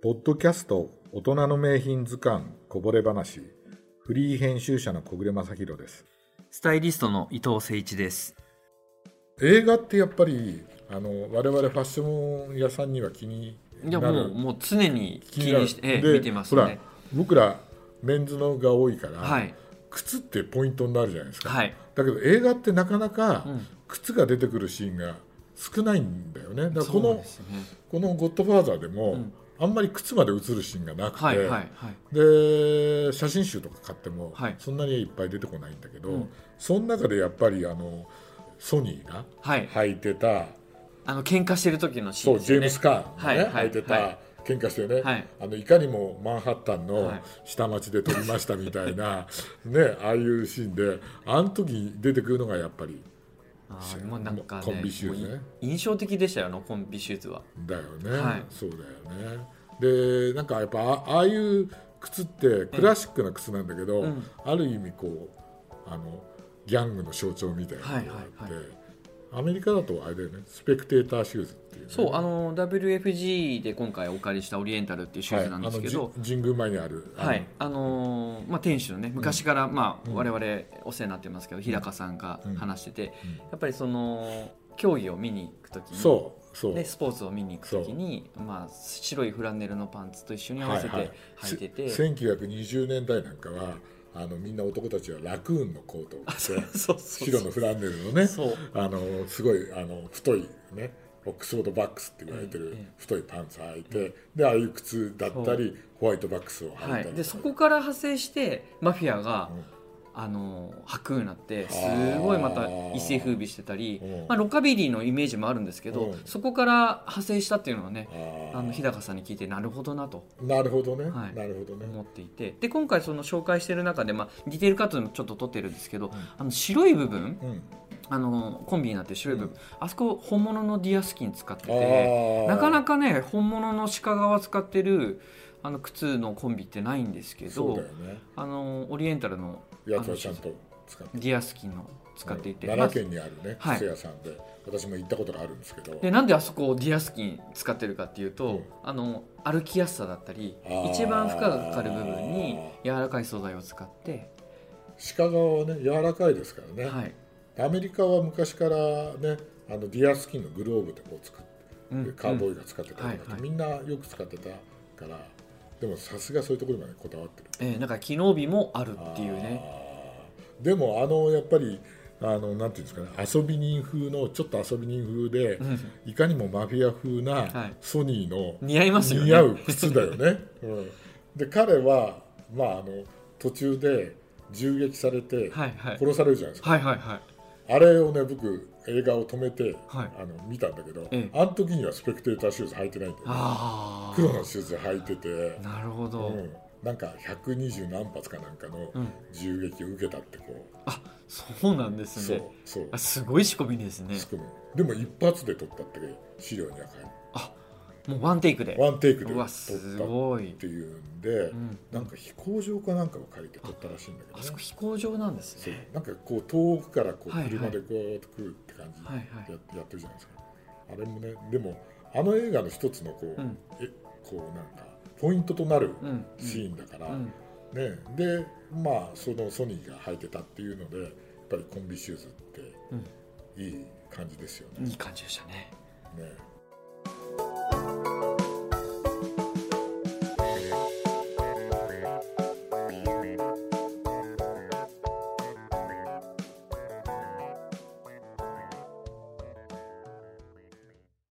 ポッドキャスト大人の名品図鑑こぼれ話フリー編集者の小暮正弘ですスタイリストの伊藤誠一です。映画ってやっぱりあの我々ファッション屋さんには気にいやもうもう常に気気にして、ええで見てますほらね。僕らメンズのが多いから、はい靴ってポイントになるじゃないですか、はい。だけど映画ってなかなかうん靴が出てくるシーンが少ないんだよねだからこのね。この「ゴッドファーザー」でも、うんあんまり靴まで映るシーンがなくて、はいはいはい。で写真集とか買っても、はい。そんなにいっぱい出てこないんだけど、うん。その中でやっぱりあのソニーがはい。履いてた、あの喧嘩してる時のシーそうンですよね。ジェームス・カーンがね、はいはい履いてた、はい喧嘩してね、はい。あのいかにもマンハッタンのはい。下町で撮りましたみたいな、ね、ああいうシーンであの時出てくるのがやっぱりあーもうなんかねコンビシューズね印象的でしたよあのコンビシューズは。だよね、はい。そうだよねでなんかやっぱあああいう靴ってクラシックな靴なんだけど、うん。ある意味こうあのギャングの象徴みたいなのがあって、はいはいアメリカだとあれだよね。スペクテーターシューズっていう、ね、そうあの WFG で今回お借りしたオリエンタルっていうシューズなんですけど。はい、あのじ神宮前にあるはい、あのーまあ、店主のね昔から、まあ、我々お世話になってますけど、日高さんが話してて、やっぱりその競技を見に行く時にそう、でスポーツを見に行く時に、まあ、白いフランネルのパンツと一緒に合わせて履いてて、せ1920年代なんかはあのみんな男たちはラクーンのコートを着て白のフランネルのねあのすごいあの太いねオックスフォードバックスって言われてるええ太いパンツ履いて、でああいう靴だったりホワイトバックスを履いたりはい、でそこから派生してマフィアが、うんあの履くようになってすごいまた一世風靡してたりうん。まあ、ロカビリーのイメージもあるんですけど、うん。そこから派生したっていうのはねあの日高さんに聞いてなるほどなと。なるほどね、はい。なるほどね。思っていて。で今回その紹介してる中で、まあ、ディテールカットでもちょっと撮ってるんですけど、あの白い部分うん。あのコンビになってる白い部分、あそこ本物のディアスキン使ってあてー。なかなかね本物の鹿革使ってるあの靴のコンビってないんですけどね。あのオリエンタルのやつはちゃんと使ってディアスキンの使ってい。て、奈良県にあるねはい。靴屋さんで、私も行ったことがあるんですけど。でなんであそこをディアスキン使ってるかっていうと、うん。あの歩きやすさだったり一番負荷がかかる部分に柔らかい素材を使って、鹿革はね柔らかいですからね、はい。アメリカは昔からねあのディアスキンのグローブでこう作って、うんカーボーイが使ってたりとかって、はいはい。みんなよく使ってたからでもさすがそういうところまでこだわってる。えー、なんか機能美もあるっていうね。でもあのやっぱりあのなんていうんですかね遊び人風のちょっと遊び人風で、うん。いかにもマフィア風なはい。ソニーの似合いますよね。似合う靴だよね、うん、で彼はまああの途中で銃撃されてはいはい。殺されるじゃないですか、はいはいはいあれをね僕映画を止めて、はい。あの見たんだけど、ええ。あの時にはスペクテーターシューズ履いてないんだよね。ああ黒のシューズ履いてて、なるほど、うん、なんか120何発かなんかのうん。銃撃を受けたってこう、あそうなんですそうねそう。あすごい仕込みですね。仕組むでも一発で撮ったって資料には書いてあもうワンテイクで。ワンテイクで撮ったうわすっごい。ていうんで、ん。なんか飛行場かなんかを借りて撮ったらしいんだけどあそこね飛行場なんですそう。ねなんかこう遠くからこう車でこうやって来るって感じではいや,、はい。やってるじゃないですか。あれもねでもあの映画の一つのこう、うん。えこうなんかポイントとなるうん。シーンだから、うん。ね、でまあそのソニーが履いてたっていうのでやっぱりコンビシューズっていい感じですよね。いい感じでしたね。ね